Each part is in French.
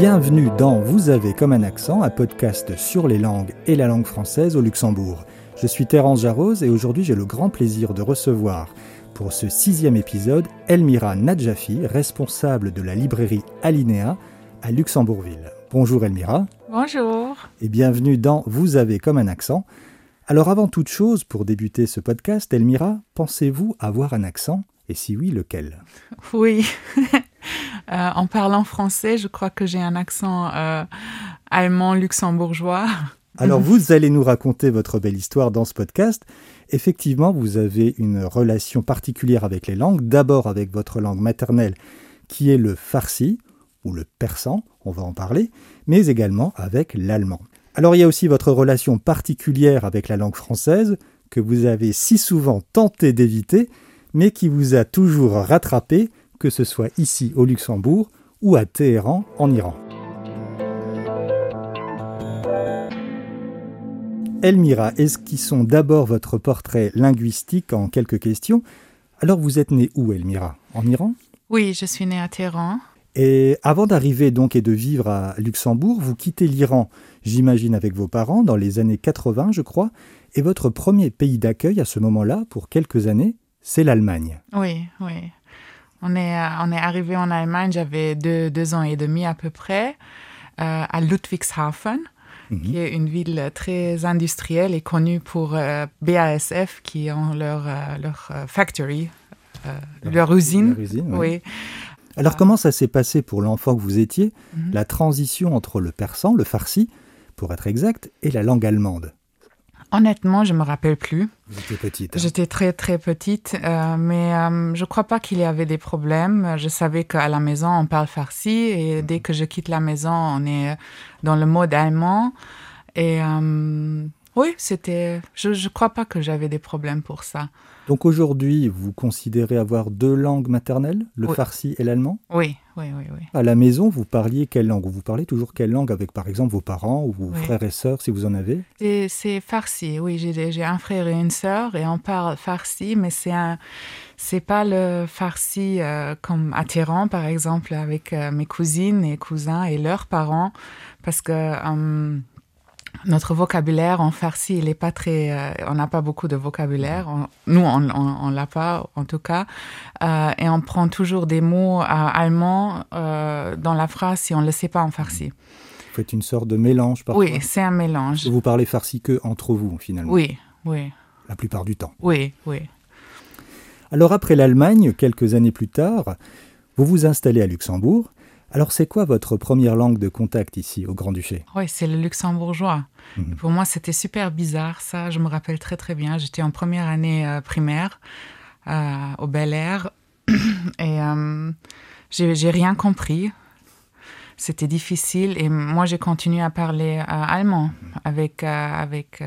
Bienvenue dans Vous avez comme un accent, un podcast sur les langues et la langue française au Luxembourg. Je suis Terence Jarose et aujourd'hui j'ai le grand plaisir de recevoir pour ce sixième épisode Elmira Nadjafi, responsable de la librairie Alinéa à Luxembourgville. Bonjour Elmira. Bonjour. Et bienvenue dans Vous avez comme un accent. Alors avant toute chose, pour débuter ce podcast, Elmira, pensez-vous avoir un accent? Et si oui, lequel? Oui. Euh, en parlant français, je crois que j'ai un accent euh, allemand luxembourgeois. Alors vous allez nous raconter votre belle histoire dans ce podcast. Effectivement, vous avez une relation particulière avec les langues, d'abord avec votre langue maternelle qui est le farsi ou le persan, on va en parler, mais également avec l'allemand. Alors il y a aussi votre relation particulière avec la langue française, que vous avez si souvent tenté d'éviter, mais qui vous a toujours rattrapé, que ce soit ici au Luxembourg ou à Téhéran en Iran. Elmira, esquissons d'abord votre portrait linguistique en quelques questions? Alors vous êtes née où, Elmira? En Iran? Oui, je suis née à Téhéran. Et avant d'arriver donc et de vivre à Luxembourg, vous quittez l'Iran, j'imagine avec vos parents, dans les années 80, je crois. Et votre premier pays d'accueil à ce moment-là, pour quelques années, c'est l'Allemagne. Oui, oui. On est, euh, on est arrivé en Allemagne, j'avais deux, deux, ans et demi à peu près, euh, à Ludwigshafen, mhm. qui est une ville très industrielle et connue pour euh, BASF, qui ont leur, leur factory, leur, leur usine. Leur usine oui. oui. Alors comment ça s'est passé pour l'enfant que vous étiez, -hmm. la transition entre le persan, le farsi, pour être exact, et la langue allemande? Honnêtement, je me rappelle plus. Vous étiez petite. Hein. J'étais très très petite, euh, mais euh, je crois pas qu'il y avait des problèmes. Je savais qu'à la maison on parle farsi et dès que je quitte la maison, on est dans le mode allemand. Et euh, oui, c'était. Je ne crois pas que j'avais des problèmes pour ça. Donc aujourd'hui, vous considérez avoir deux langues maternelles, le oui. farsi et l'allemand? Oui, oui, oui, oui. À la maison, vous parliez quelle langue? Vous parlez toujours quelle langue avec, par exemple, vos parents ou vos oui. frères et sœurs, si vous en avez? C'est farsi, oui. J'ai un frère et une sœur et on parle farsi, mais c'est un... C'est pas le farsi euh, comme à Téhéran, par exemple, avec euh, mes cousines et cousins et leurs parents, parce que... Euh, notre vocabulaire en farsi, il est pas très. Euh, on n'a pas beaucoup de vocabulaire. On, nous, on, on, on l'a pas, en tout cas. Euh, et on prend toujours des mots euh, allemands dans la phrase si on ne le sait pas en farsi. Vous faites une sorte de mélange parfois Oui, c'est un mélange. Vous parlez farsi que entre vous, finalement Oui, oui. La plupart du temps. Oui, oui. Alors, après l'Allemagne, quelques années plus tard, vous vous installez à Luxembourg. Alors, c'est quoi votre première langue de contact ici, au Grand-Duché? Oui, c'est le luxembourgeois. Mmh. Pour moi, c'était super bizarre, ça. Je me rappelle très, très bien. J'étais en première année euh, primaire euh, au Bel Air et euh, j'ai rien compris. C'était difficile et moi, j'ai continué à parler allemand avec, avec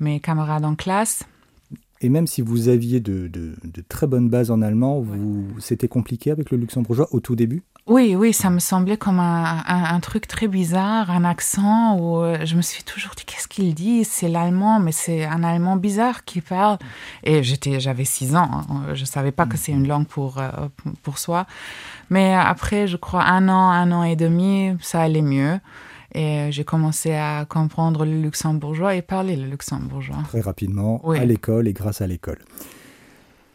mes camarades en classe. Et même si vous aviez de, de, de très bonnes bases en allemand, vous, c'était compliqué avec le luxembourgeois au tout début? Oui, oui, ça me semblait comme un, un, un, truc très bizarre, un accent où je me suis toujours dit qu'est-ce qu'il dit C'est l'allemand, mais c'est un allemand bizarre qui parle. Et j'étais, j'avais six ans, hein, je savais pas que c'est une langue pour euh, pour soi. Mais après, je crois un an, un an et demi, ça allait mieux. Et j'ai commencé à comprendre le luxembourgeois et parler le luxembourgeois. Très rapidement, oui. à l'école et grâce à l'école.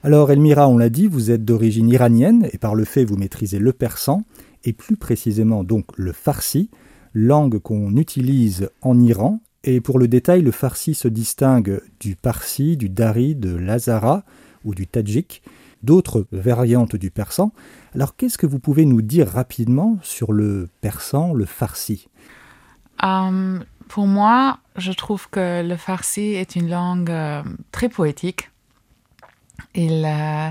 Alors Elmira, on l'a dit, vous êtes d'origine iranienne et par le fait vous maîtrisez le persan et plus précisément donc le farsi, langue qu'on utilise en Iran. Et pour le détail, le farsi se distingue du parsi, du dari, de l'azara ou du tadjik, d'autres variantes du persan. Alors qu'est-ce que vous pouvez nous dire rapidement sur le persan, le farsi? Um, Pour moi, je trouve que le farsi est une langue euh, très poétique ils, euh,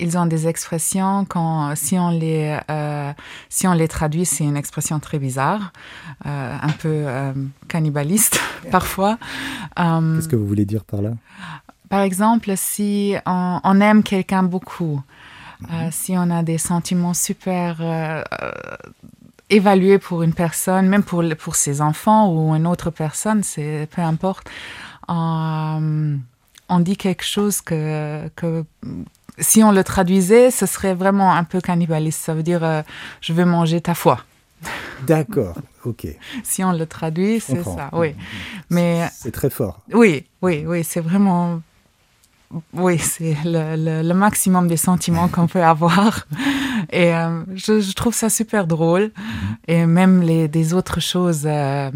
ils ont des expressions quand si on les euh, si on les traduit c'est une expression très bizarre euh, un peu euh, cannibaliste parfois euh, qu'est-ce que vous voulez dire par là? Par exemple si on, on aime quelqu'un beaucoup mm -hmm. si on a des sentiments super euh, évalués pour une personne même pour pour ses enfants ou une autre personne c'est peu importe on dit quelque chose que, que si on le traduisait, ce serait vraiment un peu cannibaliste. Ça veut dire euh, je veux manger ta foi. D'accord, ok. si on le traduit, c'est ça, oui. Mais C'est très fort. oui, oui, oui, c'est vraiment. Oui, c'est le, le- le maximum des sentiments qu'on peut avoir. Et euh, je, je trouve ça super drôle. Et même les, des autres choses, euh,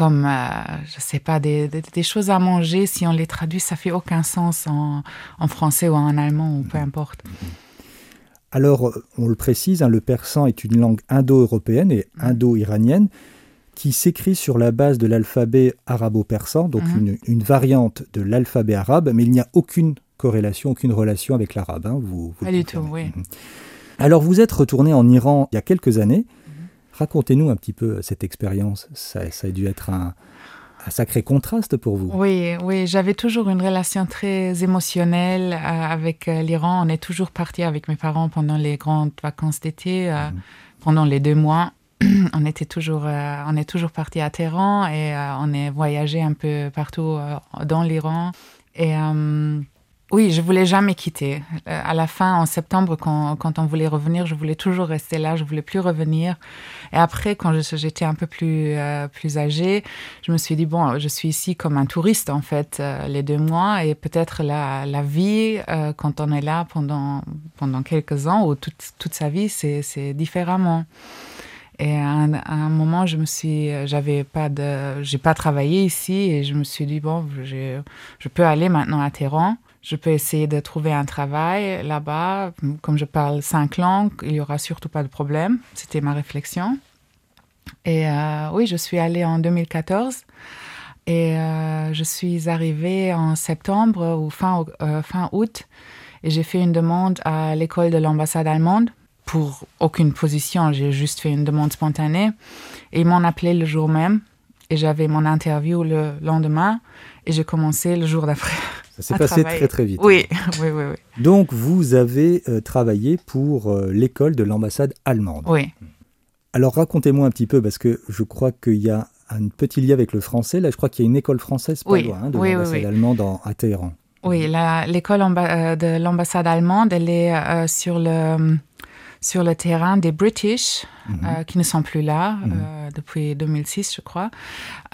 comme, euh, je sais pas, des, des, des choses à manger, si on les traduit, ça fait aucun sens en, en français ou en allemand ou peu importe. Alors, euh, on le précise, hein, le persan est une langue indo-européenne et Mhm. indo-iranienne qui s'écrit sur la base de l'alphabet arabo-persan, donc Mhm. une, une variante de l'alphabet arabe, mais il n'y a aucune corrélation, aucune relation avec l'arabe. hein, vous, vous Pas du tout, oui. Mhm. Alors, vous êtes retourné en Iran il y a quelques années. Racontez-nous un petit peu cette expérience. Ça, ça a dû être un, un sacré contraste pour vous. Oui, oui, j'avais toujours une relation très émotionnelle euh, avec euh, l'Iran. On est toujours parti avec mes parents pendant les grandes vacances d'été, euh, Mhm. pendant les deux mois. on était toujours, euh, on est toujours parti à Téhéran et euh, on est voyagé un peu partout euh, dans l'Iran. Et euh, oui, je voulais jamais quitter. Euh, à la fin, en septembre, quand, quand on voulait revenir, je voulais toujours rester là. Je voulais plus revenir. Et après, quand j'étais un peu plus euh, plus âgée, je me suis dit, bon, je suis ici comme un touriste, en fait, euh, les deux mois, et peut-être la, la vie, euh, quand on est là pendant, pendant quelques ans, ou toute, toute sa vie, c'est c'est différemment. Et à un, à un moment, je me suis, j'avais pas de, j'ai pas travaillé ici, et je me suis dit, bon, je, je peux aller maintenant à Téhéran. Je peux essayer de trouver un travail là-bas. Comme je parle cinq langues, il y aura surtout pas de problème. C'était ma réflexion. Et euh, oui, je suis allée en 2014 et euh, je suis arrivée en septembre ou fin, euh, fin août et j'ai fait une demande à l'école de l'ambassade allemande pour aucune position. J'ai juste fait une demande spontanée et ils m'ont appelé le jour même et j'avais mon interview le lendemain et j'ai commencé le jour d'après. Ça s'est passé travailler. très très vite. Oui, oui, oui, oui. Donc, vous avez euh, travaillé pour euh, l'école de l'ambassade allemande. oui. Alors racontez-moi un petit peu, parce que je crois qu'il y a un petit lien avec le français. Là, je crois qu'il y a une école française pas Oui, loin hein, de oui, l'ambassade allemande en- à Téhéran. Oui, l'école euh, de l'ambassade allemande, elle est euh, sur, le, sur le terrain des British, Mhm. euh, qui ne sont plus là Mhm. euh, depuis 2006, je crois.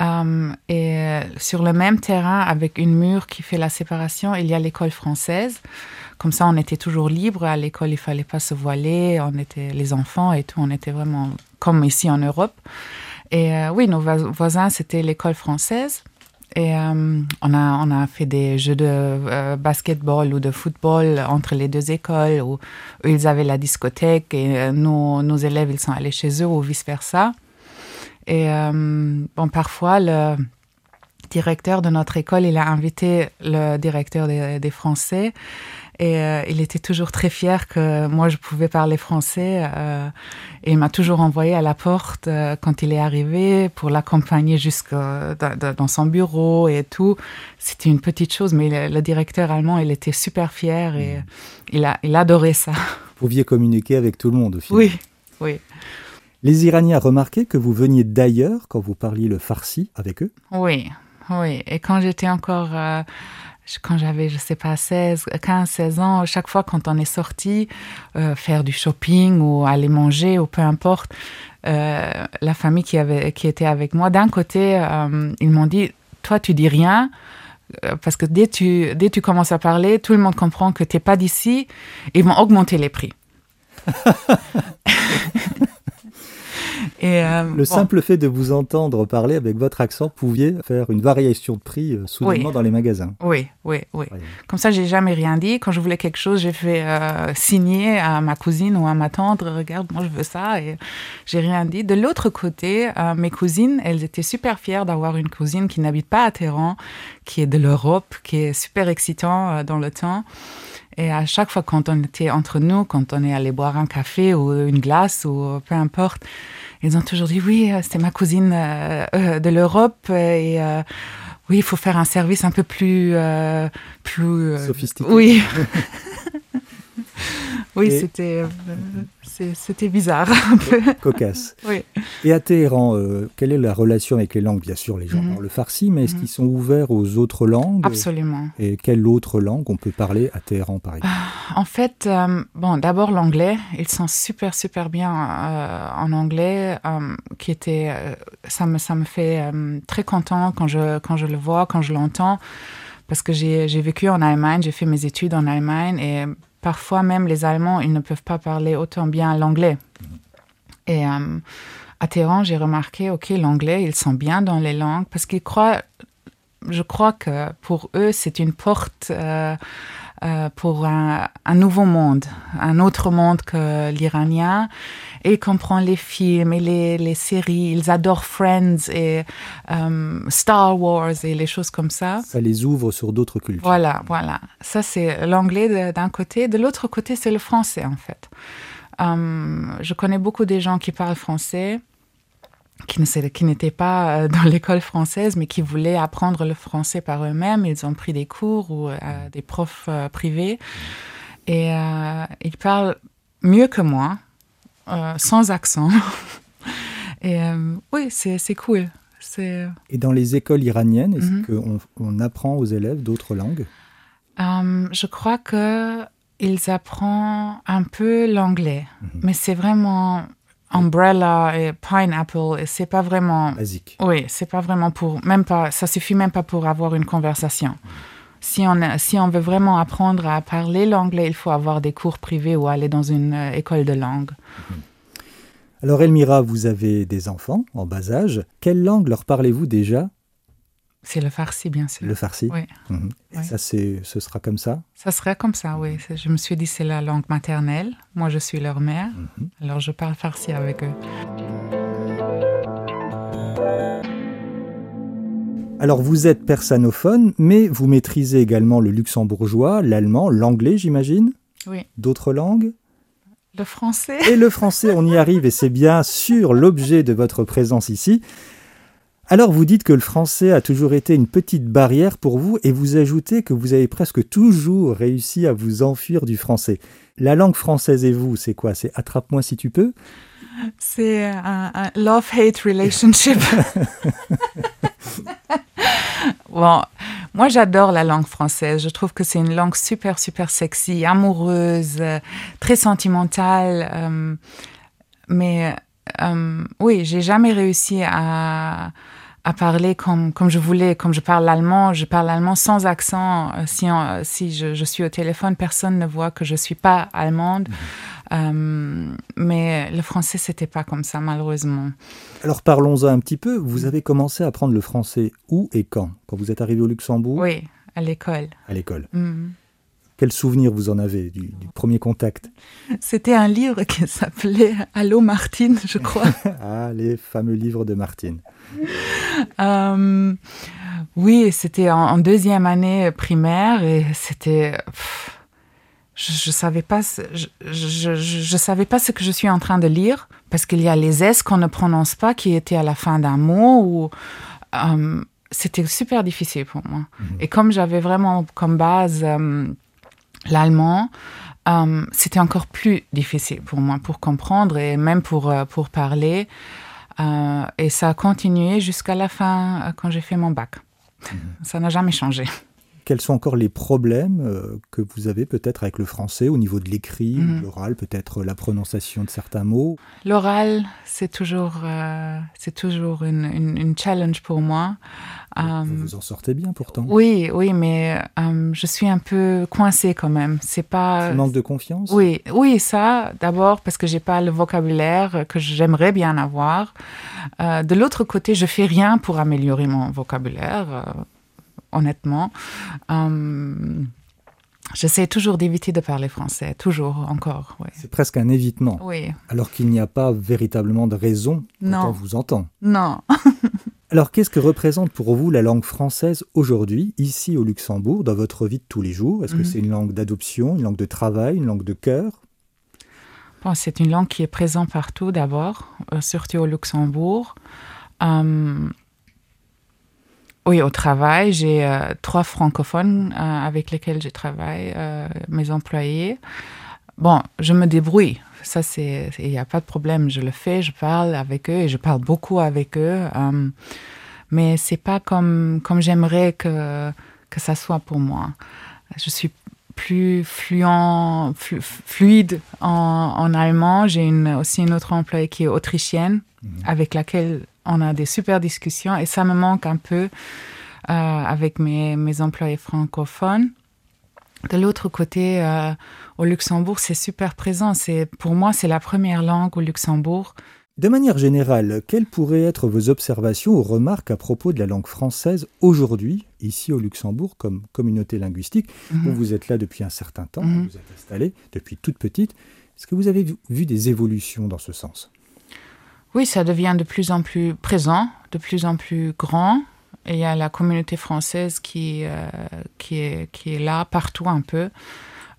Euh, et sur le même terrain, avec une mur qui fait la séparation, il y a l'école française. Comme ça, on était toujours libre. À l'école, il fallait pas se voiler. On était les enfants et tout. On était vraiment comme ici en Europe. Et oui, nos vois- voisins, c'était l'école française. Et euh, on, a, on a fait des jeux de euh, basketball ou de football entre les deux écoles où ils avaient la discothèque et euh, nos, élèves, ils sont allés chez eux ou vice-versa. Et euh, bon, parfois, le directeur de notre école, il a invité le directeur des Français et euh, il était toujours très fier que moi, je pouvais parler français. euh, et il m'a toujours envoyé à la porte euh, quand il est arrivé pour l'accompagner jusque dans, son bureau et tout. C'était une petite chose, mais le, le directeur allemand, il était super fier et il, a, il adorait ça. Vous pouviez communiquer avec tout le monde au final. Oui, oui, Les Iraniens remarquaient que vous veniez d'ailleurs quand vous parliez le farsi avec eux. oui, oui. Et quand j'étais encore, euh, quand j'avais, je sais pas, 16, 15, 16 ans, chaque fois quand on est sorti euh, faire du shopping ou aller manger ou peu importe, euh, la famille qui, avait, qui était avec moi, d'un côté, euh, ils m'ont dit, toi, tu dis rien. Parce que dès tu, dès tu commences à parler, tout le monde comprend que tu n'es pas d'ici. Ils vont augmenter les prix. Et, euh, Le bon. simple fait de vous entendre parler avec votre accent pouviez faire une variation de prix euh, soudainement Oui. dans les magasins. Oui, oui, oui. Comme ça, j'ai jamais rien dit. Quand je voulais quelque chose, j'ai fait euh, signer à ma cousine ou à ma tante, regarde, moi je veux ça, et j'ai rien dit. De l'autre côté, euh, mes cousines, elles étaient super fières d'avoir une cousine qui n'habite pas à Téhéran, qui est de l'Europe, qui est super excitant dans le temps. Et à chaque fois quand on était entre nous, quand on est allé boire un café ou une glace ou peu importe, ils ont toujours dit oui, euh, c'est ma cousine euh, euh, de l'Europe et euh, oui, il faut faire un service un peu plus plus Sophistiqué. Oui. oui, Et- c'était euh, c'était bizarre un peu. Cocasse. Oui. Et à Téhéran, euh, quelle est la relation avec les langues? Bien sûr, les gens Mhm. parlent le farsi, mais est-ce Mhm. qu'ils sont ouverts aux autres langues? Absolument. Et quelle autre langue on peut parler à Téhéran, par exemple? En fait, euh, bon, d'abord l'anglais. Ils sont super, super bien en anglais, qui était, ça me, ça me fait très content quand je, quand je le vois, quand je l'entends, parce que j'ai j'ai vécu en Allemagne, j'ai fait mes études en Allemagne, et parfois même les Allemands, ils ne peuvent pas parler autant bien l'anglais. Et euh, à Téhéran, j'ai remarqué, ok, l'anglais, ils sont bien dans les langues, parce qu'ils croient, je crois que pour eux, c'est une porte. euh, euh, pour un, un nouveau monde, un autre monde que l'iranien. Et ils comprennent les films et les, les séries. Ils adorent Friends et euh, Star Wars et les choses comme ça. Ça les ouvre sur d'autres cultures. Voilà, voilà. Ça, c'est l'anglais d'un côté. De l'autre côté, c'est le français, en fait. Euh, je connais beaucoup de gens qui parlent français, qui ne sait- qui n'étaient pas euh, dans l'école française, mais qui voulaient apprendre le français par eux-mêmes. Ils ont pris des cours ou euh, des profs euh, privés. Et euh, ils parlent mieux que moi, euh, sans accent. Et euh, oui, c'est cool. C'est... Et dans les écoles iraniennes, est-ce Mhm. qu'on on apprend aux élèves d'autres langues? Euh, je crois que ils apprennent un peu l'anglais, mais c'est vraiment umbrella et pineapple et c'est pas vraiment. basiques Oui, c'est pas vraiment pour même pas. Ça suffit même pas pour avoir une conversation. Si on a- si on veut vraiment apprendre à parler l'anglais, il faut avoir des cours privés ou aller dans une euh, école de langue. Alors Elmira, vous avez des enfants en bas âge. Quelle langue leur parlez-vous déjà? C'est le farsi, bien sûr. Le farsi? Oui. Mhm. Et Oui. ça, c'est, ce sera comme ça? Ça serait comme ça, oui. Je me suis dit c'est la langue maternelle. Moi, je suis leur mère, Mhm. alors je parle farsi avec eux. Alors vous êtes persanophone, mais vous maîtrisez également le luxembourgeois, l'allemand, l'anglais, j'imagine? Oui. D'autres langues? Le français. Et le français, on y arrive, et c'est bien sûr l'objet de votre présence ici. Alors vous dites que le français a toujours été une petite barrière pour vous, et vous ajoutez que vous avez presque toujours réussi à vous enfuir du français. La langue française et vous, c'est quoi? C'est attrape-moi si tu peux? C'est un, un love-hate relationship. bon, moi j'adore la langue française. Je trouve que c'est une langue super, super sexy, amoureuse, euh, très sentimentale. euh, mais euh, oui, j'ai jamais réussi à, à parler comme, comme je voulais, comme je parle l'allemand. Je parle allemand sans accent. Euh, Si, on- si je, je suis au téléphone, personne ne voit que je suis pas allemande. Euh, mais le français, c'était pas comme ça, malheureusement. Alors parlons-en un petit peu. Vous avez commencé à apprendre le français où et quand? Quand vous êtes arrivé au Luxembourg? Oui, à l'école. À l'école. Mm. Quel souvenir vous en avez du, du premier contact? C'était un livre qui s'appelait Allô Martine, je crois. Ah, les fameux livres de Martine. Euh, oui, c'était en, en deuxième année primaire et c'était. Je, je savais pas, ce- je, je, je- je savais pas ce que je suis en train de lire parce qu'il y a les s qu'on ne prononce pas qui étaient à la fin d'un mot ou euh, c'était super difficile pour moi. Et comme j'avais vraiment comme base euh, l'allemand, euh, c'était encore plus difficile pour moi pour comprendre et même pour euh, pour parler. Euh, et ça a continué jusqu'à la fin, quand j'ai fait mon bac. Ça n'a jamais changé. Quels sont encore les problèmes que vous avez peut-être avec le français au niveau de l'écrit, Mhm. l'oral, peut-être la prononciation de certains mots? L'oral, c'est toujours, euh, c'est toujours une, une, une challenge pour moi. Euh, Vous vous en sortez bien pourtant. oui, oui, mais euh, je suis un peu coincée quand même. C'est pas. Ce manque de confiance? Oui, oui, ça, d'abord parce que j'ai pas le vocabulaire que j'aimerais bien avoir. Euh, de l'autre côté, je fais rien pour améliorer mon vocabulaire, euh, honnêtement. J'essaie toujours d'éviter de parler français, toujours, encore. ouais. C'est presque un évitement, Oui, alors qu'il n'y a pas véritablement de raison quand Non. on vous entend. non. Alors qu'est-ce que représente pour vous la langue française aujourd'hui, ici au Luxembourg, dans votre vie de tous les jours? Est-ce que Mhm. c'est une langue d'adoption, une langue de travail, une langue de cœur? Bon, c'est une langue qui est présente partout d'abord, euh, surtout au Luxembourg. Euh, oui, au travail, j'ai euh, trois francophones avec lesquels je travaille, mes employés. Bon, je me débrouille. Ça, c'est, il n'y a pas de problème. Je le fais, je parle avec eux et je parle beaucoup avec eux. Euh, mais c'est pas comme, comme j'aimerais que, que ça soit pour moi. Je suis plus fluent, fluide en, allemand. J'ai une, aussi une autre employée qui est autrichienne, mhm. avec laquelle on a des super discussions et ça me manque un peu euh, avec mes, mes employés francophones. De l'autre côté, euh, au Luxembourg, c'est super présent. C'est pour moi, c'est la première langue au Luxembourg. De manière générale, quelles pourraient être vos observations ou remarques à propos de la langue française aujourd'hui, ici au Luxembourg, comme communauté linguistique où mhm. Vous êtes là depuis un certain temps, mhm. vous êtes installé depuis toute petite? Est-ce que vous avez vu des évolutions dans ce sens? Oui, ça devient de plus en plus présent, de plus en plus grand. Et il y a la communauté française qui, euh, qui, est, qui est là partout un peu.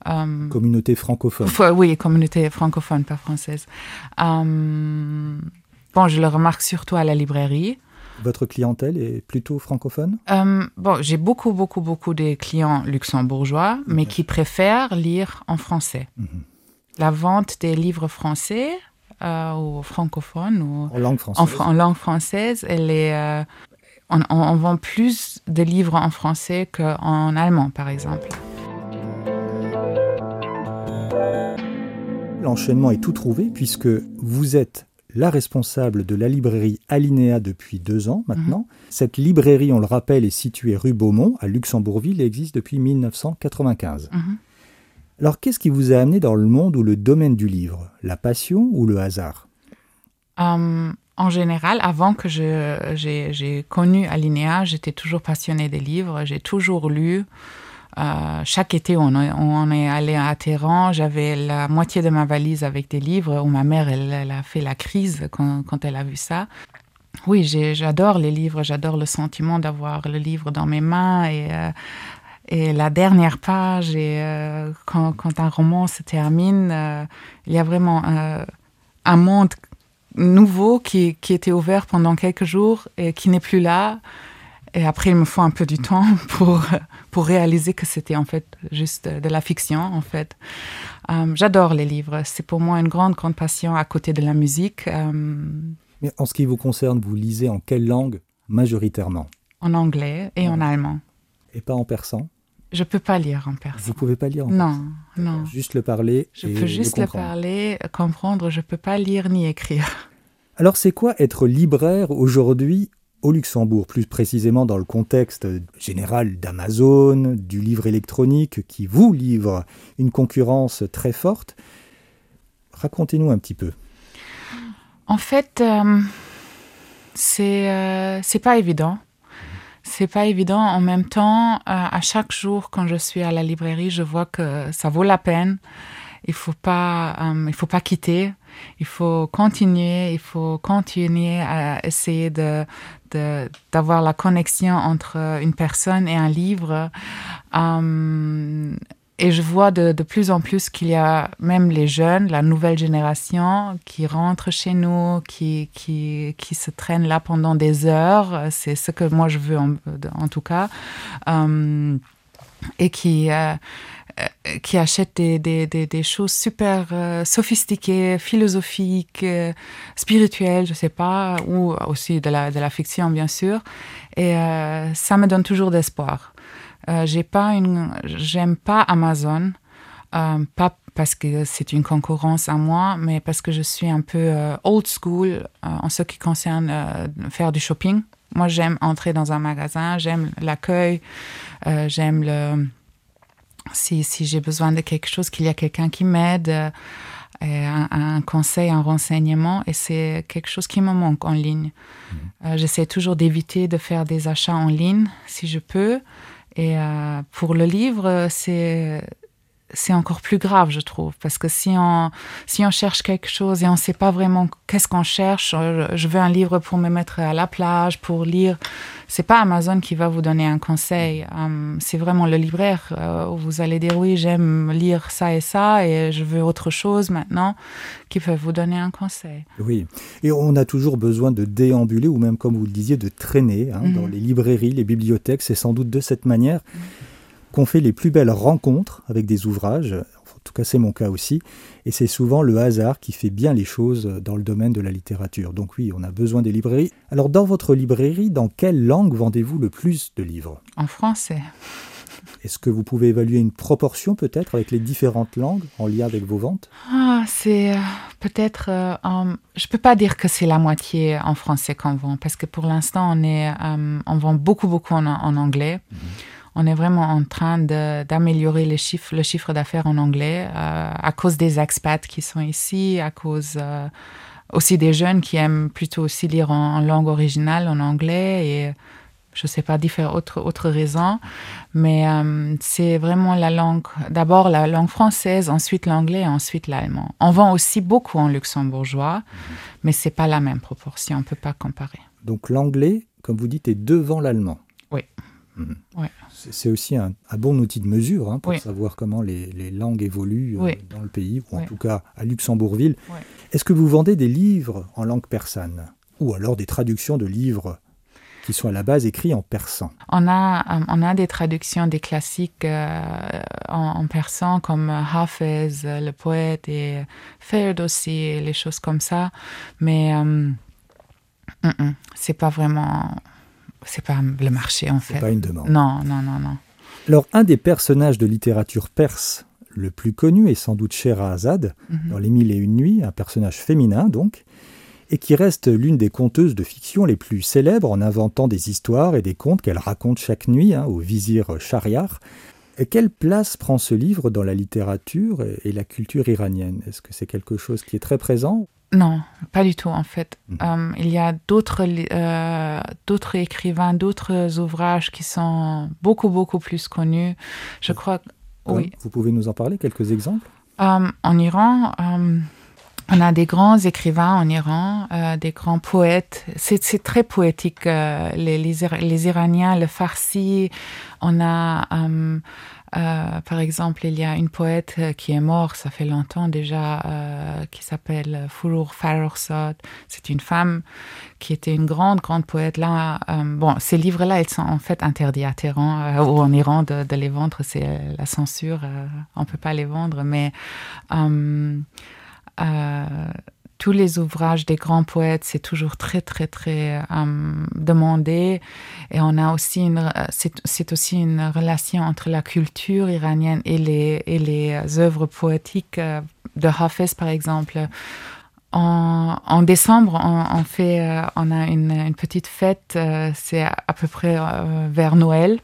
Euh, communauté francophone. Oui, communauté francophone, pas française. Euh, bon, je le remarque surtout à la librairie. Votre clientèle est plutôt francophone? Bon, j'ai beaucoup, beaucoup, beaucoup de clients luxembourgeois, mais qui préfèrent lire en français. Mhm. La vente des livres français ou francophones ou en langue française, en, langue française elle est, on, on, vend plus de livres en français qu'en allemand, par exemple. l'enchaînement est tout trouvé puisque vous êtes la responsable de la librairie Alinéa depuis deux ans maintenant. Mhm. Cette librairie, on le rappelle, est située rue Beaumont à Luxembourgville et existe depuis 1995. Mhm. Alors qu'est-ce qui vous a amené dans le monde ou le domaine du livre La passion ou le hasard? Euh, En général, avant que j'ai connu Alinéa, j'étais toujours passionnée des livres, j'ai toujours lu. Euh, chaque été, on, on, est allé à Téhéran. J'avais la moitié de ma valise avec des livres où ma mère, elle, a fait la crise quand, elle a vu ça. Oui, j'adore les livres. J'adore le sentiment d'avoir le livre dans mes mains et, euh, et la dernière page. Et euh, quand, quand, un roman se termine, il y a vraiment un monde nouveau qui, qui était ouvert pendant quelques jours et qui n'est plus là. Et après, il me faut un peu du temps pour, pour réaliser que c'était en fait juste de la fiction, en fait. Euh, j'adore les livres. C'est pour moi une grande, grande passion à côté de la musique. Euh, Mais en ce qui vous concerne, vous lisez en quelle langue majoritairement? En anglais et en allemand. Et pas en persan? Je peux pas lire en persan. Vous pouvez pas lire en non, Non, Juste le parler. Je peux juste le, parler, comprendre. Je peux pas lire ni écrire. Alors, c'est quoi être libraire aujourd'hui au Luxembourg, plus précisément dans le contexte général d'Amazon, du livre électronique qui vous livre une concurrence très forte? Racontez-nous un petit peu. En fait, euh, c'est euh, c'est pas évident. C'est pas évident. En même temps, euh, à chaque jour, quand je suis à la librairie, je vois que ça vaut la peine. Il faut pas, il faut pas quitter. Il faut continuer. Il faut continuer à essayer de d'avoir la connexion entre une personne et un livre. Euh, et je vois de, de plus en plus qu'il y a même les jeunes, la nouvelle génération, qui rentrent chez nous, qui, qui, qui se traînent là pendant des heures. C'est ce que moi je veux en, en tout cas. Euh, et qui, euh, euh, qui achètent des, des, des, choses super euh, sophistiquées, philosophiques, euh, spirituelles, je sais pas, ou aussi de la, de la fiction, bien sûr. Et ça me donne toujours d'espoir. J'ai pas une, j'aime pas Amazon, pas parce que c'est une concurrence à moi, mais parce que je suis un peu old school en ce qui concerne faire du shopping. Moi, j'aime entrer dans un magasin, j'aime l'accueil, j'aime le si, si j'ai besoin de quelque chose, qu'il y a quelqu'un qui m'aide, euh, un, un, conseil, un renseignement, et c'est quelque chose qui me manque en ligne. Euh, j'essaie toujours d'éviter de faire des achats en ligne si je peux. Et euh, pour le livre, c'est c'est encore plus grave, je trouve, parce que si on, si on cherche quelque chose et on ne sait pas vraiment qu'est-ce qu'on cherche, euh, je veux un livre pour me mettre à la plage, pour lire, c'est pas Amazon qui va vous donner un conseil, euh, c'est vraiment le libraire euh, où vous allez dire oui, j'aime lire ça et ça et je veux autre chose maintenant, qui peut vous donner un conseil. Oui, et on a toujours besoin de déambuler ou même, comme vous le disiez, de traîner hein, dans mhm. les librairies, les bibliothèques, c'est sans doute de cette manière. Qu'on fait les plus belles rencontres avec des ouvrages. tout cas, c'est mon cas aussi. Et c'est souvent le hasard qui fait bien les choses dans le domaine de la littérature. Donc oui, on a besoin des librairies. Alors dans votre librairie, dans quelle langue vendez-vous le plus de livres? En français. Est-ce que vous pouvez évaluer une proportion peut-être avec les différentes langues en lien avec vos ventes? Ah, C'est euh, peut-être... Euh, je ne peux pas dire que c'est la moitié en français qu'on vend, parce que pour l'instant, on, est, euh, on vend beaucoup, beaucoup en, anglais. Mhm. On est vraiment en train d'améliorer les chiffres, le chiffre d'affaires en anglais à cause des expats qui sont ici, à cause aussi des jeunes qui aiment plutôt aussi lire en, en langue originale, en anglais. Et je ne sais pas, différentes autres, autres raisons, mais euh, c'est vraiment la langue, d'abord la langue française, ensuite l'anglais ensuite l'allemand. On vend aussi beaucoup en luxembourgeois, mais ce n'est pas la même proportion, on ne peut pas comparer. Donc l'anglais, comme vous dites, est devant l'allemand. Oui. Mhm. C'est aussi un, bon outil de mesure hein, pour savoir comment les, langues évoluent euh, dans le pays, ou en tout cas à Luxembourgville. Est-ce que vous vendez des livres en langue persane Ou alors des traductions de livres qui sont à la base écrits en persan? On a, euh, on a des traductions des classiques euh, en, persan comme Hafez, le poète, et Ferd aussi, les choses comme ça. Mais euh, c'est pas vraiment. C'est pas le marché en fait. C'est pas une demande. Non, non, non, non. Alors, un des personnages de littérature perse le plus connu est sans doute Sherazade, mhm. dans Les Mille et Une Nuits, un personnage féminin donc et qui reste l'une des conteuses de fiction les plus célèbres en inventant des histoires et des contes qu'elle raconte chaque nuit hein, au vizir Shahriar. quelle place prend ce livre dans la littérature et la culture iranienne? Est-ce que c'est quelque chose qui est très présent? Non, pas du tout en fait. Mhm. Euh, il y a d'autres euh, d'autres écrivains, d'autres ouvrages qui sont beaucoup beaucoup plus connus. Je crois. Oui. Vous pouvez nous en parler quelques exemples? Euh, En Iran, on a des grands écrivains en Iran, euh, des grands poètes. C'est très poétique. Euh, les, les, Iraniens, le farsi. On a, euh, par exemple, il y a une poète qui est morte, ça fait longtemps déjà, qui s'appelle Furur Farrokhzad. C'est une femme qui était une grande, grande poète. Là, bon, ces livres-là, ils sont en fait interdits à Téhéran ou en Iran de, de les vendre. C'est la censure. on peut pas les vendre, mais euh, tous les ouvrages des grands poètes, c'est toujours très, très, très euh, demandé. Et on a aussi une, c'est aussi une relation entre la culture iranienne et les, et les œuvres poétiques euh, de Hafez, par exemple. En, décembre, on, fait, on a une, petite fête, c'est à, peu près vers Noël,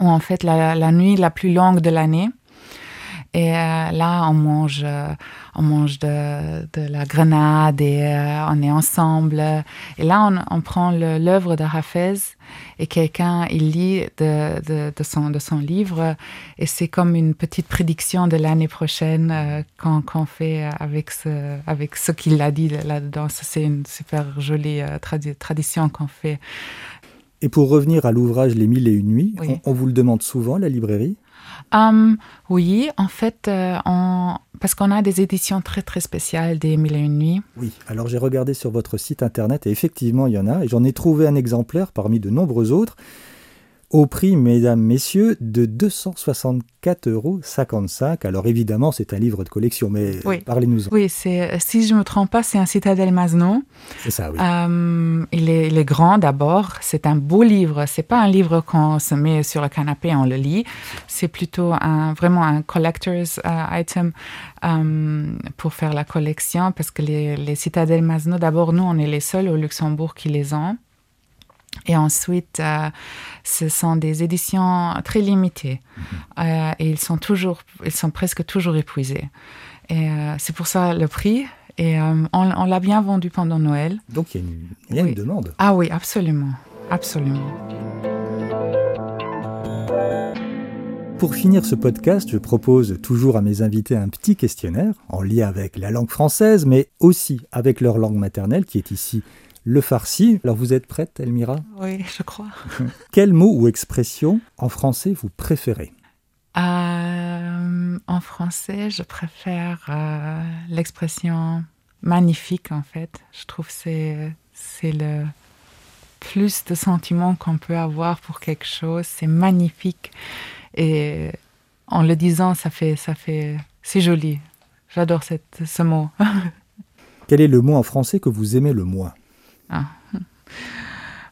où on fait la, la nuit la plus longue de l'année. Et euh, là, on mange, euh, on mange de, de la grenade et euh, on est ensemble. Et là, on, on prend l'œuvre de Hafez et quelqu'un, il lit de, de, de, son, de son livre et c'est comme une petite prédiction de l'année prochaine qu'on fait avec ce, avec ce qu'il a dit là-dedans. C'est une super jolie tradition qu'on fait. Et pour revenir à l'ouvrage Les Mille et Une Nuits, on, vous le demande souvent, la librairie? Um, oui, en fait, euh, parce qu'on a des éditions très très spéciales des Mille et Une Nuits. Oui, alors j'ai regardé sur votre site internet et effectivement il y en a, et j'en ai trouvé un exemplaire parmi de nombreux autres au prix, mesdames, messieurs, de 264,55 euros. Alors évidemment, c'est un livre de collection, mais parlez-nous-en. Oui, c'est, si je ne me trompe pas, c'est un Citadel Masno. C'est ça, oui. Euh, il, est, il, est, grand d'abord. C'est un beau livre. C'est pas un livre qu'on se met sur le canapé et on le lit. C'est plutôt un, vraiment un collector's euh, item euh, pour faire la collection parce que les, les Citadel Masno, d'abord, nous, on est les seuls au Luxembourg qui les ont. Et ensuite, euh, ce sont des éditions très limitées. Mhm. Euh, et ils sont toujours, ils sont presque toujours épuisés. Et euh, c'est pour ça le prix. Et on, l'a bien vendu pendant Noël. Donc il y a une, demande. Ah oui, absolument. Absolument. Pour finir ce podcast, je propose toujours à mes invités un petit questionnaire en lien avec la langue française, mais aussi avec leur langue maternelle, qui est ici le farci. Alors vous êtes prête, Elmira? Oui, je crois. Quel mot ou expression en français vous préférez? Euh, En français, je préfère euh, l'expression magnifique, en fait. Je trouve que c'est, c'est le plus de sentiments qu'on peut avoir pour quelque chose. C'est magnifique. Et en le disant, ça fait, ça fait c'est joli. J'adore cette, ce mot. Quel est le mot en français que vous aimez le moins? Ah.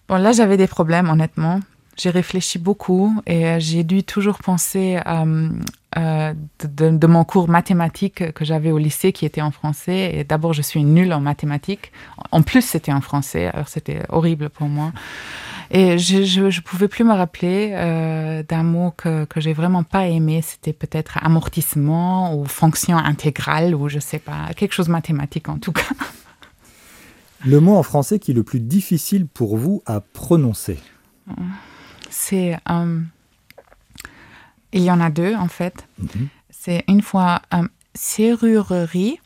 Bon, là, j'avais des problèmes, honnêtement. J'ai réfléchi beaucoup et euh, j'ai dû toujours penser euh, euh, de, mon cours mathématiques que j'avais au lycée qui était en français. Et d'abord, je suis nulle en mathématiques. En plus, c'était en français, alors c'était horrible pour moi. Et je ne pouvais plus me rappeler euh, d'un mot que, que j'ai vraiment pas aimé. C'était peut-être amortissement ou fonction intégrale ou je sais pas, quelque chose mathématique en tout cas. Le mot en français qui est le plus difficile pour vous à prononcer C'est. Euh, il y en a deux en fait. Mm -hmm. C'est une fois euh, serrurerie.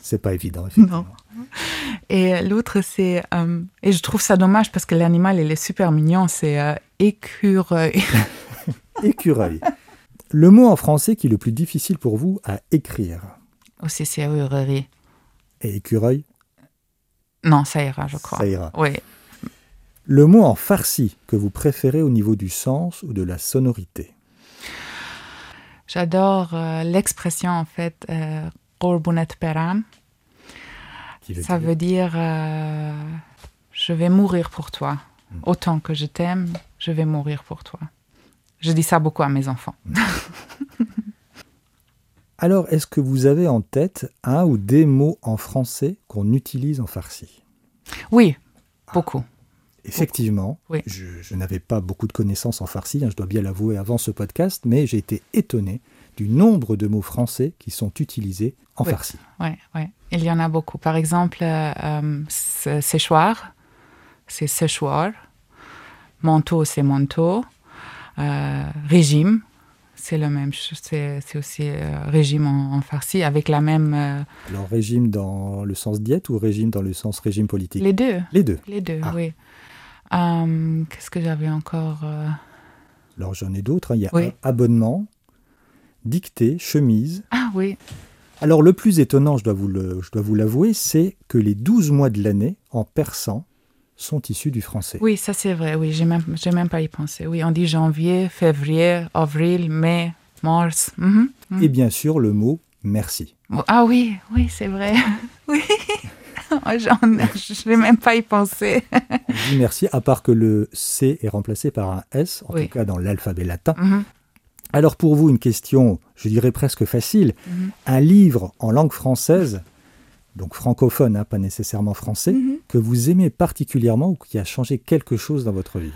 C'est pas évident, effectivement. Non. Et l'autre, c'est. Euh, et je trouve ça dommage parce que l'animal, il est super mignon. C'est euh, écureuil. écureuil. Le mot en français qui est le plus difficile pour vous à écrire Aussi, serrurerie. Et écureuil? Non, ça ira, je crois. Ça ira. Oui. Le mot en farsi que vous préférez au niveau du sens ou de la sonorité J'adore euh, l'expression, en fait, Korbunet Peram. Ça veut dire euh, je vais mourir pour toi. Mm. Autant que je t'aime, je vais mourir pour toi. Je dis ça beaucoup à mes enfants. Mm. Alors, est-ce que vous avez en tête un ou des mots en français qu'on utilise en farsi? Oui, beaucoup. Ah, effectivement, oui. je, je n'avais pas beaucoup de connaissances en farsi, hein, je dois bien l'avouer avant ce podcast, mais j'ai été étonné du nombre de mots français qui sont utilisés en oui. farsi. Oui, oui, il y en a beaucoup. Par exemple, euh, séchoir, c'est séchoir. Manteau, c'est manteau. Euh, régime, c'est le même. C'est aussi euh, régime en, en, farsi avec la même. euh, Alors, régime dans le sens diète ou régime dans le sens régime politique? Les deux. Les deux. Les deux, Ah. oui. Euh, Qu'est-ce que j'avais encore euh, Alors, j'en ai d'autres. hein. Il y a Oui. abonnement, dictée, chemise. Ah oui, Alors, le plus étonnant, je dois vous le- je dois vous l'avouer, c'est que les 12 mois de l'année, en persan, sont issus du français. oui, ça c'est vrai. Oui, j'ai même, même pas y pensé. Oui, on dit janvier, février, avril, mai, mars. Mhm, mhm. Et bien sûr, le mot merci. Ah oui, oui, c'est vrai. oui. J'en- Je vais même pas y penser. On dit merci, à part que le C est remplacé par un S, en Oui. tout cas dans l'alphabet latin. Mhm, Alors pour vous, une question, je dirais presque facile. Un livre en langue française, donc francophone, hein, pas nécessairement français, Mhm. que vous aimez particulièrement ou qui a changé quelque chose dans votre vie?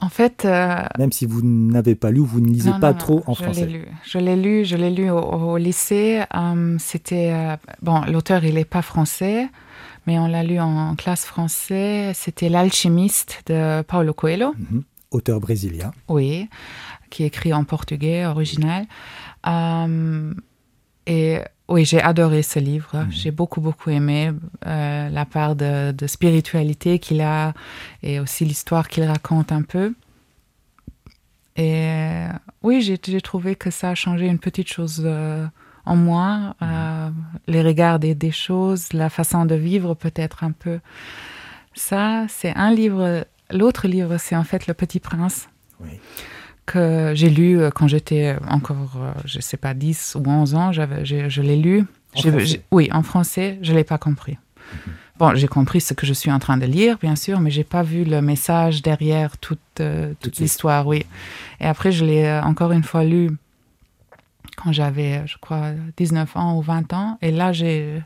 En fait, euh, Même si vous n'avez pas lu ou vous ne lisez non, pas non, trop non, en je français. lu. Je l'ai lu, je l'ai lu au, au lycée. Euh, C'était euh, bon, l'auteur il est pas français, mais on l'a lu en classe français. C'était l'alchimiste de Paulo Coelho. Mhm. Auteur brésilien. Oui, qui écrit en portugais original. Et oui, j'ai adoré ce livre. Mhm. J'ai beaucoup, beaucoup aimé euh, la part de, de spiritualité qu'il a et aussi l'histoire qu'il raconte un peu. Et euh, oui, j'ai trouvé que ça a changé une petite chose euh, en moi, euh, les regards des, des choses, la façon de vivre peut-être un peu. Ça, c'est un livre. L'autre livre, c'est en fait Le Petit Prince Oui. Que j'ai lu euh, quand j'étais encore, euh, je sais pas, 10 ou 11 ans. J'ai- je l'ai lu. En oui, en français, je l'ai pas compris. Bon, j'ai compris ce que je suis en train de lire, bien sûr, mais j'ai pas vu le message derrière toute, euh, toute l'histoire, oui. Et après, je l'ai euh, encore une fois lu quand j'avais, euh, je crois, 19 ans ou 20 ans. Et là, j'ai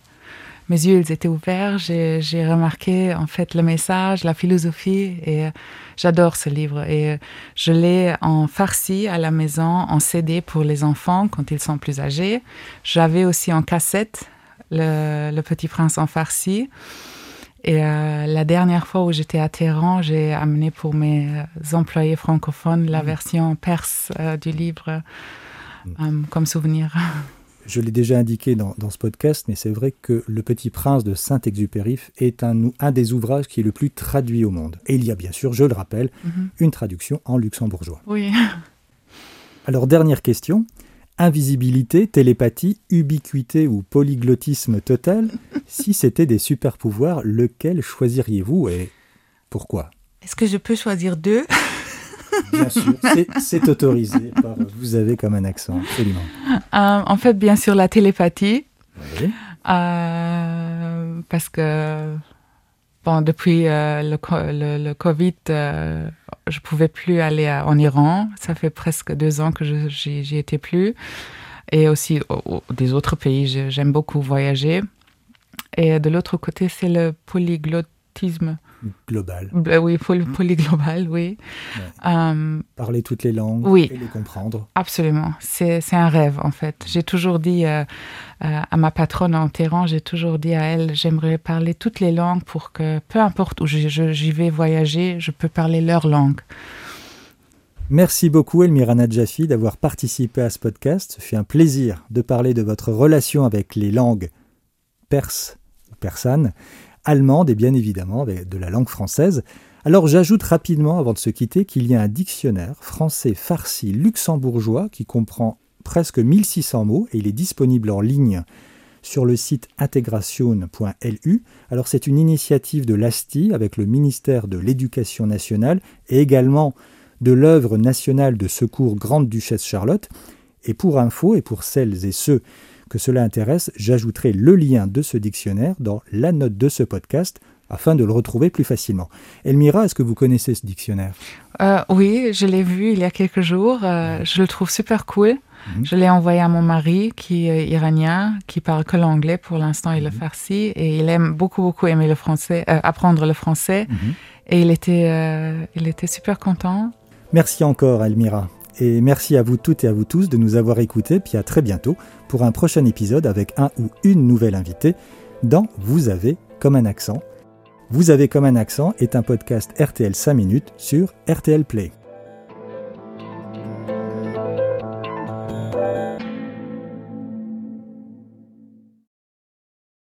mes yeux, ils étaient ouverts. J'ai remarqué, en fait, le message, la philosophie. Et euh, j'adore ce livre. Et euh, je l'ai en farci à la maison, en CD pour les enfants quand ils sont plus âgés. J'avais aussi en cassette le, le Petit Prince en farci. Et euh, la dernière fois où j'étais à Téhéran, j'ai amené pour mes employés francophones la Mhm. version perse euh, du livre euh, comme souvenir. Je l'ai déjà indiqué dans, dans ce podcast, mais c'est vrai que Le Petit Prince de Saint-Exupéry est un, un des ouvrages qui est le plus traduit au monde. Et il y a bien sûr, je le rappelle, Mhm. une traduction en luxembourgeois. Oui. Alors, dernière question. Invisibilité, télépathie, ubiquité ou polyglottisme total Si c'était des super pouvoirs, lequel choisiriez-vous et pourquoi? Est-ce que je peux choisir deux? Bien sûr, c'est autorisé. vous avez comme un accent, absolument. en fait, bien sûr, la télépathie. Oui. parce que bon, depuis le, le, Covid, je pouvais plus aller en Iran. Ça fait presque deux ans que j'y étais plus. Et aussi des autres pays, j'aime beaucoup voyager. Et de l'autre côté, c'est le polyglottisme. Global. oui, poly, polyglobal, oui. Euh, Parler toutes les langues oui, et les comprendre. Absolument. C'est un rêve, en fait. J'ai toujours dit euh, euh, à ma patronne en terrain, j'ai toujours dit à elle, j'aimerais parler toutes les langues pour que, peu importe où j'y vais voyager, je peux parler leur langue. Merci beaucoup Elmira Nadjafi d'avoir participé à ce podcast. Ce fut un plaisir de parler de votre relation avec les langues perse ou persane, allemande et bien évidemment de la langue française. Alors j'ajoute rapidement avant de se quitter qu'il y a un dictionnaire français farsi luxembourgeois qui comprend presque 1600 mots et il est disponible en ligne sur le site intégration.lu. Alors c'est une initiative de l'ASTI avec le ministère de l'Éducation nationale et également de l'œuvre nationale de secours Grande Duchesse Charlotte. Et pour info et pour celles et ceux que cela intéresse, j'ajouterai le lien de ce dictionnaire dans la note de ce podcast afin de le retrouver plus facilement. Elmira, est-ce que vous connaissez ce dictionnaire? Euh, Oui, je l'ai vu il y a quelques jours. Euh, je le trouve super cool. Mhm. Je l'ai envoyé à mon mari qui est iranien, qui parle que l'anglais pour l'instant et le mhm. farsi, et il aime beaucoup beaucoup aimer le français, euh, apprendre le français, mhm. et il était, il était super content. Merci encore, Elmira. Et merci à vous toutes et à vous tous de nous avoir écoutés, puis à très bientôt pour un prochain épisode avec un ou une nouvelle invitée dans Vous avez comme un accent. Vous avez comme un accent est un podcast RTL 5 minutes sur RTL Play.